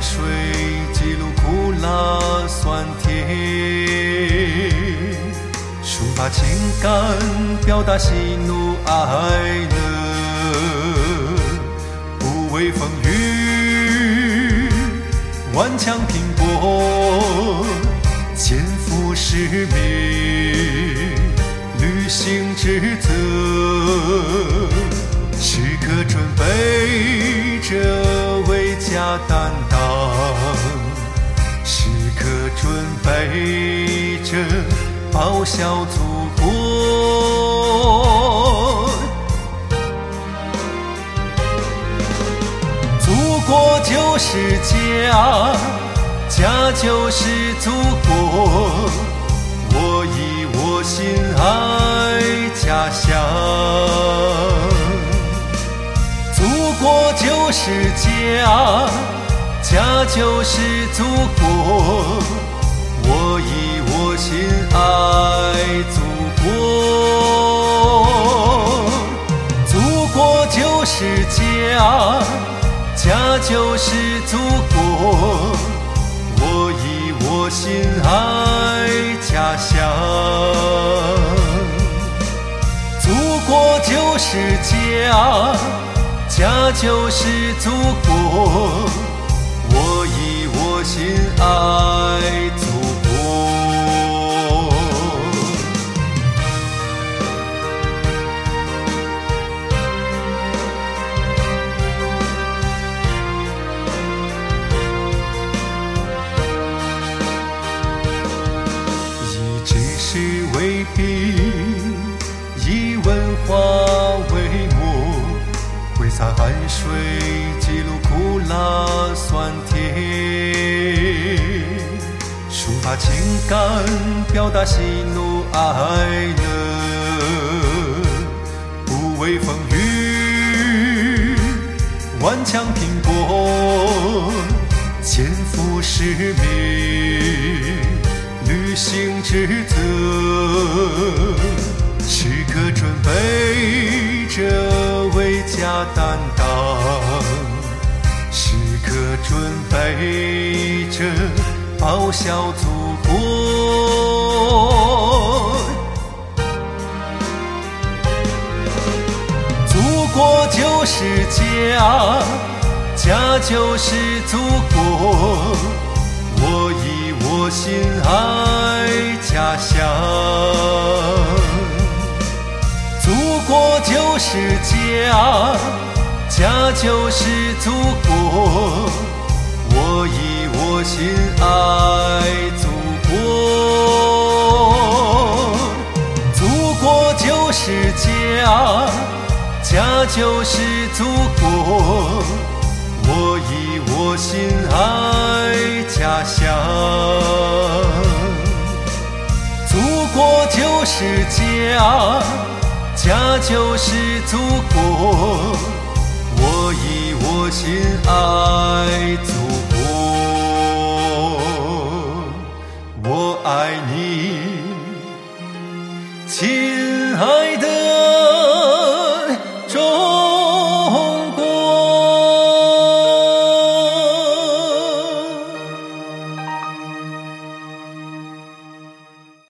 水记录苦辣酸甜，抒发情感，表达喜怒哀乐，不畏风雨，顽强拼搏，肩负使命，履行职责，准备着报效祖国。祖国就是家，家就是祖国。我以我心爱家乡。祖国就是家，家就是祖国。我以我心爱祖国。祖国就是家，家就是祖国。我以我心爱家乡。祖国就是家，家就是祖国。心爱祖国。以知识为笔，以文化为墨，挥洒汗水，记录苦辣酸甜，抒发情感，表达喜怒哀乐，不畏风雨，顽强拼搏，肩负使命。履行职责，时刻准备着为家担当，时刻准备着报效祖国。祖国就是家，家就是祖国。我以我心爱家乡，祖国就是家，家就是祖国。我以我心爱祖国，祖国就是家，家就是祖国。我以我心爱家乡，祖国就是家，家就是祖国。我以我心爱爱你，亲爱。